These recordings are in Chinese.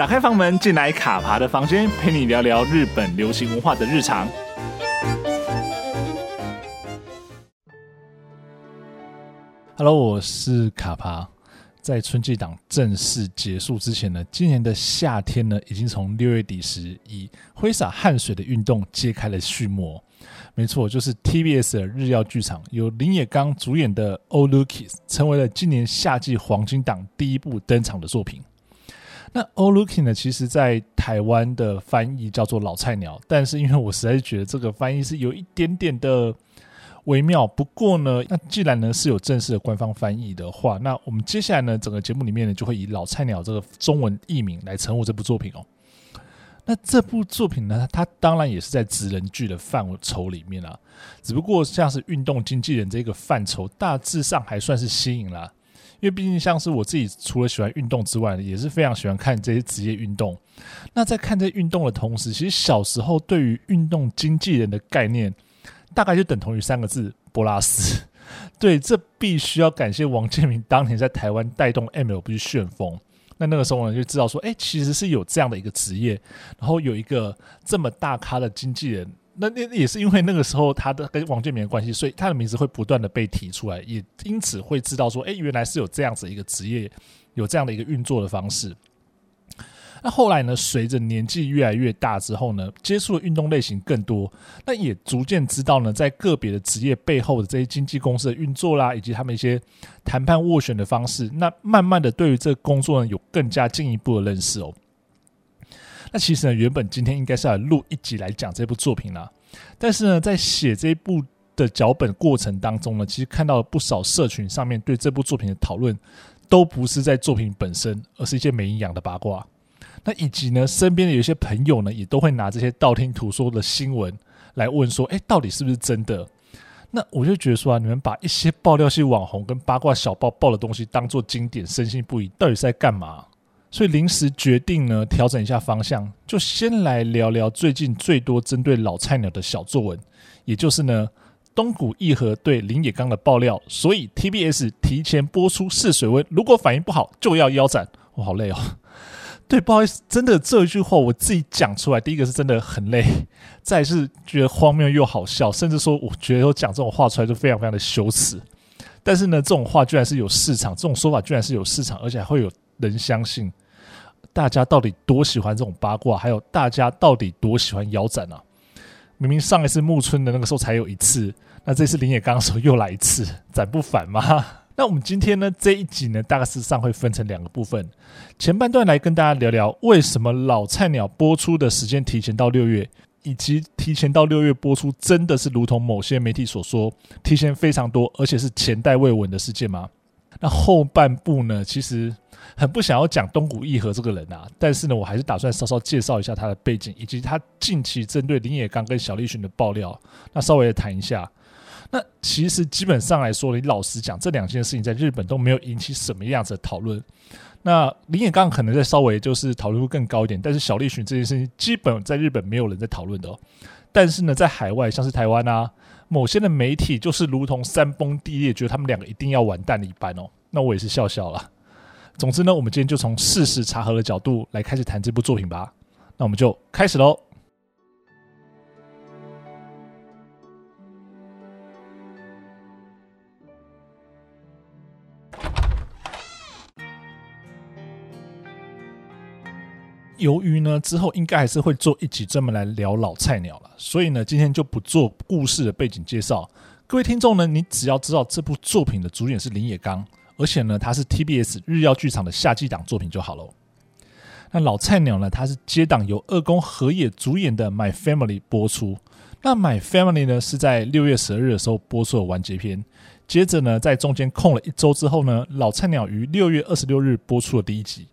打开房门，进来卡爬的房间，陪你聊聊日本流行文化的日常。Hello，我是卡爬。在春季档正式结束之前呢，今年的夏天呢，已经从六月底时以挥洒汗水的运动揭开了序幕。没错，就是 TBS 的日曜剧场由林野刚主演的《All Rookies》成为了今年夏季黄金档第一部登场的作品。那《all looking》呢，其实在台湾的翻译叫做《老菜鸟》，但是因为我实在是觉得这个翻译是有一点点的。微妙。不过呢，那既然呢是有正式的官方翻译的话，那我们接下来呢，整个节目里面呢就会以“老菜鸟”这个中文译名来称呼这部作品哦。那这部作品呢，它当然也是在职人剧的范畴里面啊，只不过像是运动经纪人这个范畴，大致上还算是新颖啦。因为毕竟像是我自己，除了喜欢运动之外，也是非常喜欢看这些职业运动。那在看这运动的同时，其实小时候对于运动经纪人的概念。大概就等同于三个字：波拉斯。对，这必须要感谢王建民当年在台湾带动 MLB 旋风。那那个时候呢，就知道说，哎，其实是有这样的一个职业，然后有一个这么大咖的经纪人。那那也是因为那个时候他的跟王建民的关系，所以他的名字会不断的被提出来，也因此会知道说，哎，原来是有这样子一个职业，有这样的一个运作的方式。那后来呢？随着年纪越来越大之后呢，接触的运动类型更多，那也逐渐知道呢，在个别的职业背后的这些经纪公司的运作啦，以及他们一些谈判斡旋的方式。那慢慢的，对于这个工作呢，有更加进一步的认识哦。那其实呢，原本今天应该是要录一集来讲这部作品啦，但是呢，在写这部的脚本过程当中呢，其实看到了不少社群上面对这部作品的讨论，都不是在作品本身，而是一些没营养的八卦。那以及呢，身边的有些朋友呢，也都会拿这些道听途说的新闻来问说：“哎，到底是不是真的？”那我就觉得说啊，你们把一些爆料系网红跟八卦小报报的东西当做经典，深信不疑，到底是在干嘛？所以临时决定呢，调整一下方向，就先来聊聊最近最多针对老菜鸟的小作文，也就是呢，东谷义和对林野刚的爆料。所以 TBS 提前播出试水温，如果反应不好就要腰斩。我好累哦。对，不好意思，真的这一句话我自己讲出来，第一个是真的很累，再是觉得荒谬又好笑，甚至说我觉得我讲这种话出来就非常非常的羞耻。但是呢，这种话居然是有市场，这种说法居然是有市场，而且还会有能相信。大家到底多喜欢这种八卦？还有大家到底多喜欢腰斩啊？明明上一次木村的那个时候才有一次，那这次林野刚的时候又来一次，斩不反吗？那我们今天呢，这一集呢，大概事实上会分成两个部分。前半段来跟大家聊聊为什么老菜鸟播出的时间提前到六月，以及提前到六月播出真的是如同某些媒体所说，提前非常多，而且是前代未闻的事件吗？那后半部呢，其实很不想要讲东谷义和这个人啊，但是呢，我还是打算稍稍介绍一下他的背景，以及他近期针对林野刚跟小栗旬的爆料，那稍微的谈一下。那其实基本上来说，你老实讲，这两件事情在日本都没有引起什么样子的讨论。那林野刚可能在稍微就是讨论会更高一点，但是小栗旬这件事情基本在日本没有人在讨论的哦。但是呢，在海外像是台湾啊，某些的媒体就是如同山崩地裂，觉得他们两个一定要完蛋了一般哦。那我也是笑笑了。总之呢，我们今天就从事实查核的角度来开始谈这部作品吧。那我们就开始喽。由于呢，之后应该还是会做一集专门来聊老菜鸟了，所以呢，今天就不做故事的背景介绍。各位听众呢，你只要知道这部作品的主演是林野刚，而且呢，它是 TBS 日曜剧场的夏季档作品就好了。那老菜鸟呢，它是接档由二宫和也主演的《My Family》播出。那《My Family》呢，是在六月十二日的时候播出的完结篇。接着呢，在中间空了一周之后呢，老菜鸟于六月二十六日播出了第一集。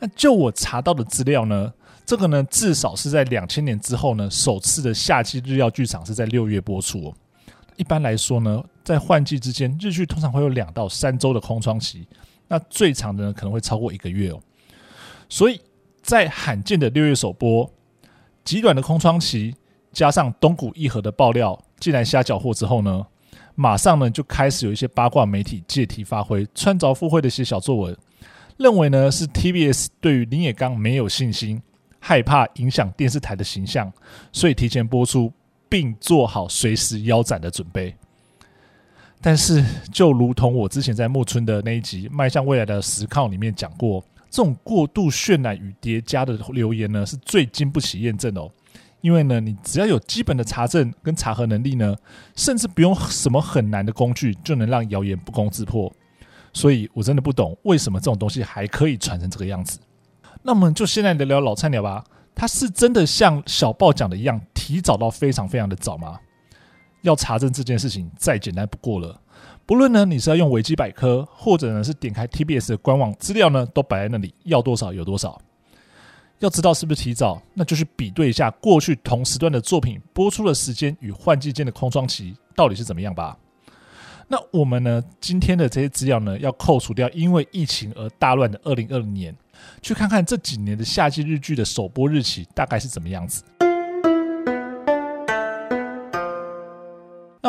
那就我查到的资料呢，这个呢至少是在两千年之后呢，首次的夏季日曜剧场是在六月播出。一般来说呢，在换季之间，日剧通常会有两到三周的空窗期，那最长的呢可能会超过一个月哦。所以在罕见的六月首播，极短的空窗期，加上东谷一和的爆料，竟然瞎搅和之后呢，马上呢就开始有一些八卦媒体借题发挥，穿凿附会的一些小作文。认为呢是 TBS 对于林野刚没有信心，害怕影响电视台的形象，所以提前播出，并做好随时腰斩的准备。但是，就如同我之前在木村的那一集《迈向未来的实况》里面讲过，这种过度渲染与叠加的留言呢，是最经不起验证哦。因为呢，你只要有基本的查证跟查核能力呢，甚至不用什么很难的工具，就能让谣言不攻自破。所以我真的不懂为什么这种东西还可以传成这个样子。那我们就现在聊聊老菜鸟吧，他是真的像小报讲的一样，提早到非常非常的早吗？要查证这件事情再简单不过了，不论呢你是要用维基百科，或者呢是点开 TBS 的官网资料呢，都摆在那里，要多少有多少。要知道是不是提早，那就去比对一下过去同时段的作品播出的时间与换季间的空窗期到底是怎么样吧。那我们呢今天的这些资料呢，要扣除掉因为疫情而大乱的二零二零年，去看看这几年的夏季日剧的首播日期大概是怎么样子。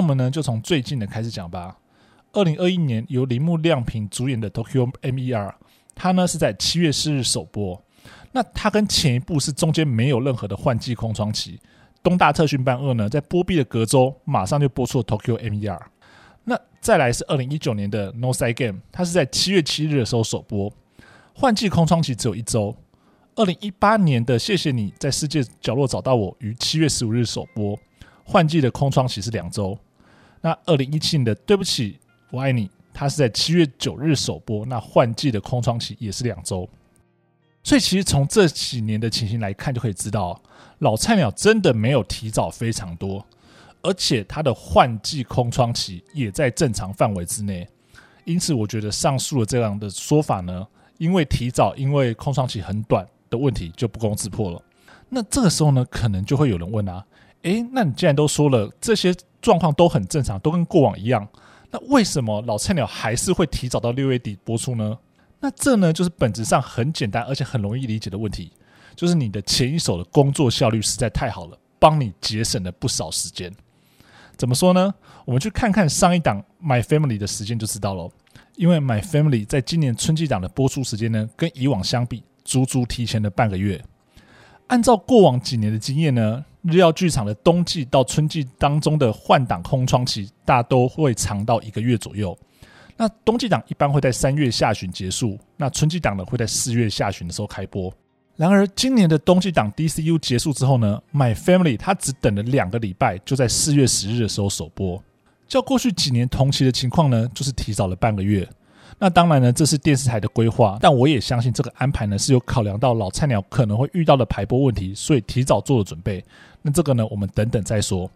我们呢，就从最近的开始讲吧。二零二一年由铃木亮平主演的《Tokyo MER》，它呢是在七月四日首播。那它跟前一部是中间没有任何的换季空窗期。东大特训班二呢，在播毕的隔周马上就播出了《Tokyo MER》。那再来是二零一九年的《No Side Game》，它是在七月七日的时候首播，换季空窗期只有一周。二零一八年的《谢谢你在世界角落找到我》于七月十五日首播。换季的空窗期是两周，那二零一七年的对不起我爱你，它是在七月九日首播，那换季的空窗期也是两周，所以其实从这几年的情形来看，就可以知道老菜鸟真的没有提早非常多，而且它的换季空窗期也在正常范围之内，因此我觉得上述的这样的说法呢，因为提早，因为空窗期很短的问题就不攻自破了。那这个时候呢，可能就会有人问啊。诶，那你既然都说了这些状况都很正常，都跟过往一样，那为什么老菜鸟还是会提早到六月底播出呢？那这呢，就是本质上很简单而且很容易理解的问题，就是你的前一手的工作效率实在太好了，帮你节省了不少时间。怎么说呢？我们去看看上一档《My Family》的时间就知道了。因为《My Family》在今年春季档的播出时间呢，跟以往相比，足足提前了半个月。按照过往几年的经验呢，日曜剧场的冬季到春季当中的换档空窗期，大都会长到一个月左右。那冬季档一般会在三月下旬结束，那春季档呢会在四月下旬的时候开播。然而今年的冬季档 DCU 结束之后呢，My Family 它只等了两个礼拜，就在四月十日的时候首播。较过去几年同期的情况呢，就是提早了半个月。那当然呢，这是电视台的规划，但我也相信这个安排呢是有考量到老菜鸟可能会遇到的排播问题，所以提早做了准备。那这个呢，我们等等再说。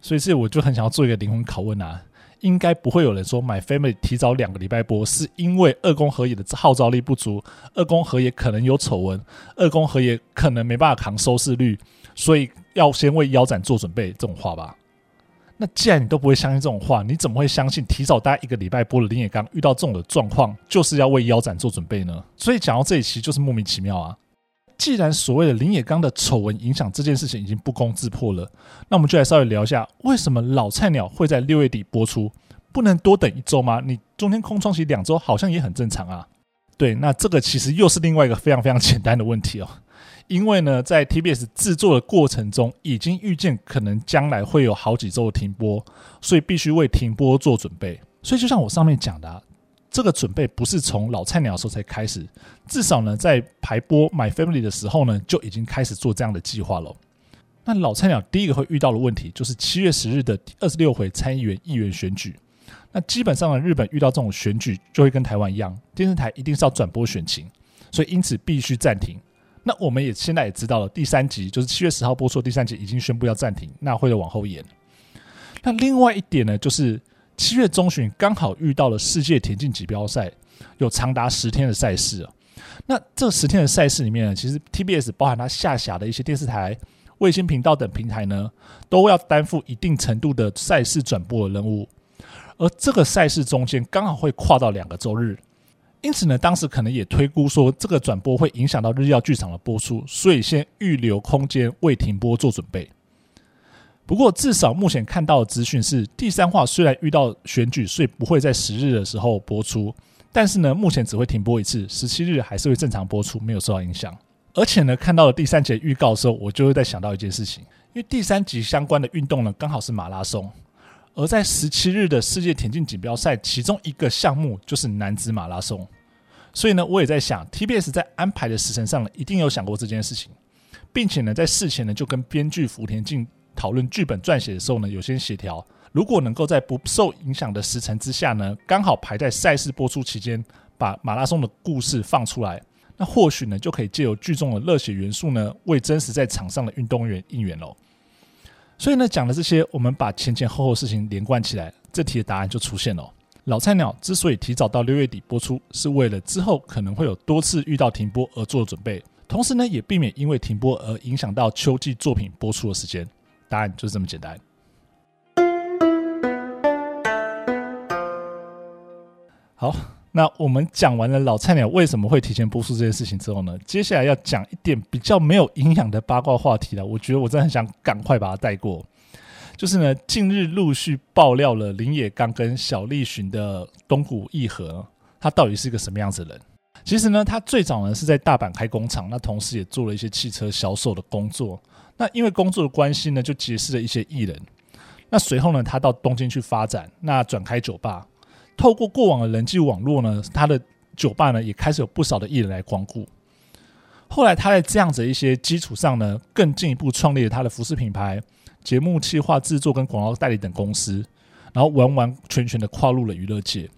所以这我就很想要做一个灵魂拷问啊，应该不会有人说 My Family 提早两个礼拜播，是因为二宫和也的号召力不足，二宫和也可能有丑闻，二宫和也可能没办法扛收视率，所以要先为腰斩做准备这种话吧。那既然你都不会相信这种话，你怎么会相信提早大概一个礼拜播的林野刚遇到这种的状况，就是要为腰斩做准备呢？所以讲到这一期就是莫名其妙啊！既然所谓的林野刚的丑闻影响这件事情已经不攻自破了，那我们就来稍微聊一下，为什么老菜鸟会在六月底播出？不能多等一周吗？你中间空窗期两周好像也很正常啊。对，那这个其实又是另外一个非常非常简单的问题哦。因为呢，在 TBS 制作的过程中，已经预见可能将来会有好几周的停播，所以必须为停播做准备。所以就像我上面讲的啊，这个准备不是从老菜鸟的时候才开始，至少呢，在排播《My Family》的时候呢，就已经开始做这样的计划了。那老菜鸟第一个会遇到的问题，就是七月十日的第二十六回参议员议员选举。那基本上呢，日本遇到这种选举，就会跟台湾一样，电视台一定是要转播选情，所以因此必须暂停。那我们也现在也知道了，第三集就是七月十号播出的第三集已经宣布要暂停，那会往后延。那另外一点呢，就是七月中旬刚好遇到了世界田径锦标赛，有长达十天的赛事。那这十天的赛事里面呢，其实 TBS 包含它下辖的一些电视台、卫星频道等平台呢，都要担负一定程度的赛事转播的任务。而这个赛事中间刚好会跨到两个周日。因此呢，当时可能也推估说这个转播会影响到日曜剧场的播出，所以先预留空间为停播做准备。不过，至少目前看到的资讯是，第三话虽然遇到选举，所以不会在十日的时候播出，但是呢，目前只会停播一次，十七日还是会正常播出，没有受到影响。而且呢，看到了第三集预告的时候，我就会在想到一件事情，因为第三集相关的运动呢，刚好是马拉松，而在十七日的世界田径锦标赛，其中一个项目就是男子马拉松。所以呢，我也在想，TBS 在安排的时程上呢，一定有想过这件事情，并且呢，在事前呢，就跟编剧福田靖讨论剧本撰写的时候呢，有些协调。如果能够在不受影响的时辰之下呢，刚好排在赛事播出期间，把马拉松的故事放出来。那或许呢，就可以借由剧中的热血元素呢，为真实在场上的运动员应援喽。所以呢，讲了这些，我们把前前后后事情连贯起来，这题的答案就出现了。老菜鸟之所以提早到六月底播出，是为了之后可能会有多次遇到停播而做准备，同时呢，也避免因为停播而影响到秋季作品播出的时间。答案就是这么简单。好。那我们讲完了老菜鸟为什么会提前播出这件事情之后呢，接下来要讲一点比较没有营养的八卦话题了。我觉得我真的很想赶快把它带过。就是呢，近日陆续爆料了林野刚跟小栗旬的东谷义和，他到底是一个什么样子的人？其实呢，他最早呢是在大阪开工厂，那同时也做了一些汽车销售的工作。那因为工作的关系呢，就结识了一些艺人。那随后呢，他到东京去发展，那转开酒吧。透过过往的人际网络呢，他的酒吧呢也开始有不少的艺人来光顾。后来他在这样子一些基础上呢，更进一步创立了他的服饰品牌、节目企划制作跟广告代理等公司，然后完完全全的跨入了娱乐界。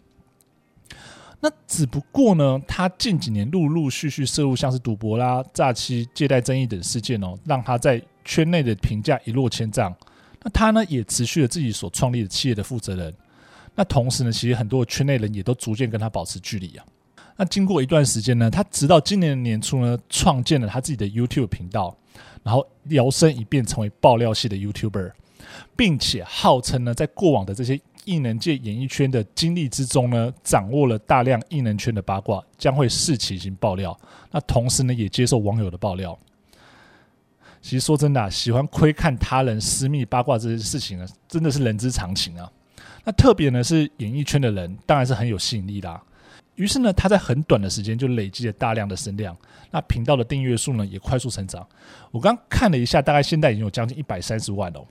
那只不过呢，他近几年陆陆续续涉入像是赌博啦、诈欺、借贷争议等事件哦，让他在圈内的评价一落千丈。那他呢也辞去了自己所创立的企业的负责人。那同时呢，其实很多圈内人也都逐渐跟他保持距离啊。那经过一段时间呢，他直到今年年初呢，创建了他自己的 YouTube 频道，然后摇身一变成为爆料系的 YouTuber，并且号称呢，在过往的这些艺能界演艺圈的经历之中呢，掌握了大量艺能圈的八卦，将会适期行爆料。那同时呢，也接受网友的爆料。其实说真的啊，喜欢窥看他人私密八卦这些事情呢，真的是人之常情啊。那特别呢是演艺圈的人，当然是很有吸引力啦。于是呢，他在很短的时间就累积了大量的声量，那频道的订阅数呢也快速成长。我刚看了一下，大概现在已经有将近一百三十万哦。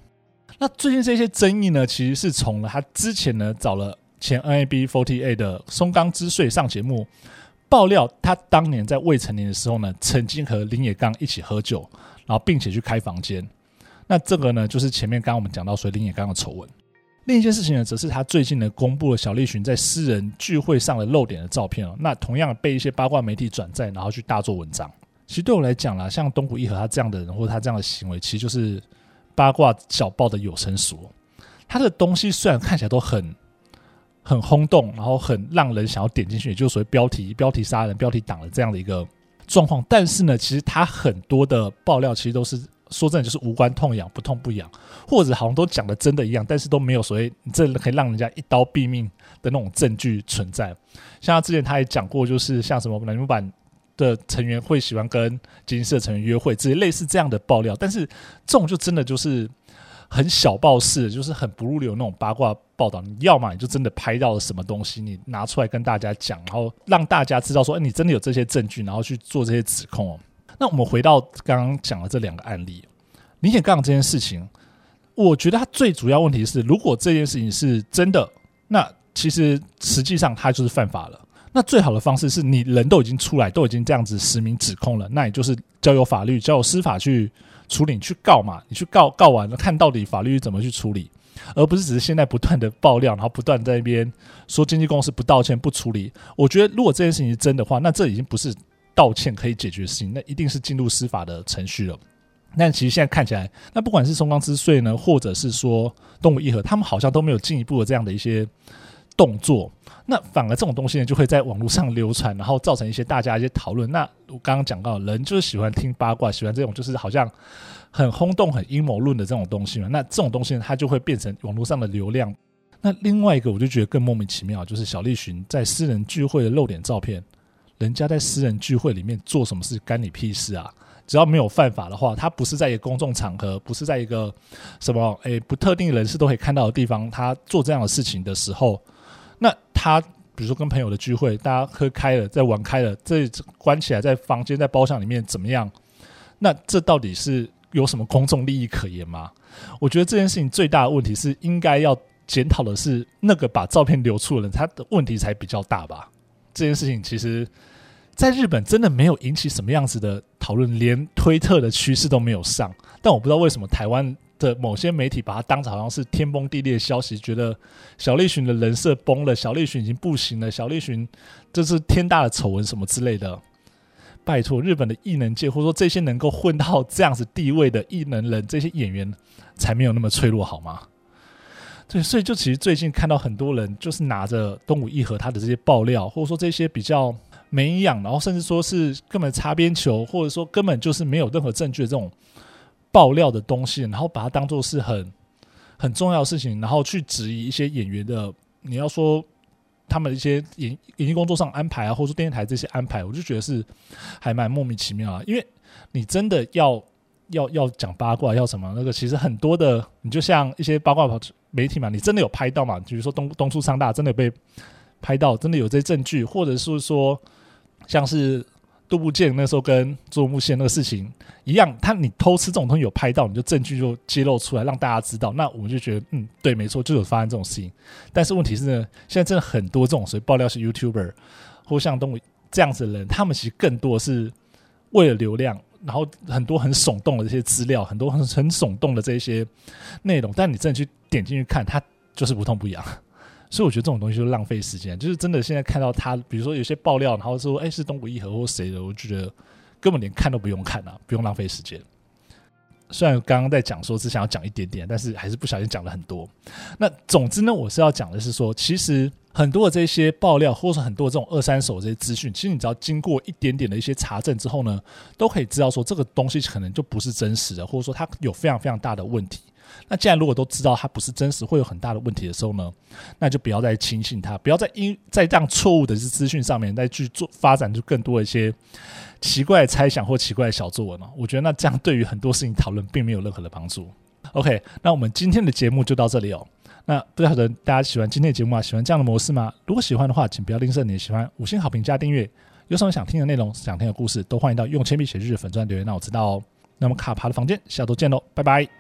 那最近这些争议呢，其实是从了他之前呢找了前 NAB48 的松冈之穗上节目爆料，他当年在未成年的时候呢，曾经和林野刚一起喝酒，然后并且去开房间。那这个呢，就是前面刚刚我们讲到说林野刚的丑闻。另一件事情呢，则是他最近呢公布了小栗旬在私人聚会上的露点的照片哦。那同样被一些八卦媒体转载，然后去大做文章。其实对我来讲啦，像东谷一和他这样的人，或者他这样的行为，其实就是八卦小报的有声书。他的东西虽然看起来都很很轰动，然后很让人想要点进去，也就是所谓标题标题杀人、标题党的这样的一个状况。但是呢，其实他很多的爆料其实都是。说真的，就是无关痛痒，不痛不痒，或者好像都讲的真的一样，但是都没有所谓这可以让人家一刀毙命的那种证据存在。像他之前他也讲过，就是像什么乃木坂的成员会喜欢跟杰尼斯的成员约会，这些类似这样的爆料。但是这种就真的就是很小报式，就是很不入流那种八卦报道。你要么你就真的拍到了什么东西，你拿出来跟大家讲，然后让大家知道说，哎，你真的有这些证据，然后去做这些指控哦。那我们回到刚刚讲的这两个案例，林野刚这件事情，我觉得它最主要问题是，如果这件事情是真的，那其实实际上它就是犯法了。那最好的方式是你人都已经出来，都已经这样子实名指控了，那你就是交由法律、交由司法去处理，你去告嘛，你去告，告完了看到底法律怎么去处理，而不是只是现在不断的爆料，然后不断在那边说经纪公司不道歉、不处理。我觉得如果这件事情是真的话，那这已经不是。道歉可以解决的事情，那一定是进入司法的程序了。但其实现在看起来，那不管是松冈之穗呢，或者是说东谷义和，他们好像都没有进一步的这样的一些动作。那反而这种东西呢，就会在网络上流传，然后造成一些大家一些讨论。那我刚刚讲到，人就是喜欢听八卦，喜欢这种就是好像很轰动、很阴谋论的这种东西嘛。那这种东西呢，它就会变成网络上的流量。那另外一个，我就觉得更莫名其妙，就是小栗旬在私人聚会的露脸照片。人家在私人聚会里面做什么事，干你屁事啊！只要没有犯法的话，他不是在一个公众场合，不是在一个什么诶不特定人士都可以看到的地方，他做这样的事情的时候，那他比如说跟朋友的聚会，大家喝开了，在玩开了，这关起来在房间在包厢里面怎么样？那这到底是有什么公众利益可言吗？我觉得这件事情最大的问题是应该要检讨的是那个把照片流出的人，他的问题才比较大吧？这件事情其实在日本真的没有引起什么样子的讨论，连推特的趋势都没有上。但我不知道为什么台湾的某些媒体把它当成好像是天崩地裂的消息，觉得小栗旬的人设崩了，小栗旬已经不行了，小栗旬这是天大的丑闻什么之类的。拜托，日本的艺能界或者说这些能够混到这样子地位的艺能人，这些演员才没有那么脆弱好吗？对，所以就其实最近看到很多人就是拿着东武一和他的这些爆料，或者说这些比较没营养，然后甚至说是根本擦边球，或者说根本就是没有任何证据的这种。爆料的东西，然后把它当做是很很重要的事情，然后去质疑一些演员的，你要说他们一些演演艺工作上安排啊，或者说电视台这些安排，我就觉得是还蛮莫名其妙啊。因为你真的要要要讲八卦，要什么那个，其实很多的，你就像一些八卦媒体嘛，你真的有拍到嘛？比如说东东出昌大真的有被拍到，真的有这些证据，或者是说像是。杜部建那时候跟佐佐木先那个事情一样，他你偷吃这种东西有拍到，你就证据就揭露出来，让大家知道，那我们就觉得嗯，对，没错，就有发生这种事情。但是问题是呢，现在真的很多这种所谓爆料是 YouTuber 或像东武这样子的人，他们其实更多是为了流量，然后很多很耸动的这些资料，很多很很耸动的这些内容，但你真的去点进去看，它就是不痛不痒。所以我觉得这种东西就浪费时间，就是真的现在看到他，比如说有些爆料，然后说哎是东武一和或谁的，我就觉得根本连看都不用看啊，不用浪费时间。虽然刚刚在讲说只想要讲一点点，但是还是不小心讲了很多。那总之呢，我是要讲的是说，其实很多的这些爆料，或者说很多这种二三手这些资讯，其实你只要经过一点点的一些查证之后呢，都可以知道说这个东西可能就不是真实的，或者说它有非常非常大的问题。那既然如果都知道它不是真实，会有很大的问题的时候呢，那就不要再轻信它，不要再因在这样错误的资讯上面再去做发展出更多的一些奇怪的猜想或奇怪的小作文了。我觉得那这样对于很多事情讨论并没有任何的帮助。OK，那我们今天的节目就到这里哦。那不晓得大家喜欢今天的节目吗？喜欢这样的模式吗？如果喜欢的话，请不要吝啬你的喜欢，五星好评加订阅。有什么想听的内容、想听的故事，都欢迎到用铅笔写日粉钻留言，让我知道哦。那么卡帕的房间，下周见喽，拜拜。